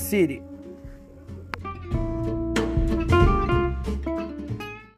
City.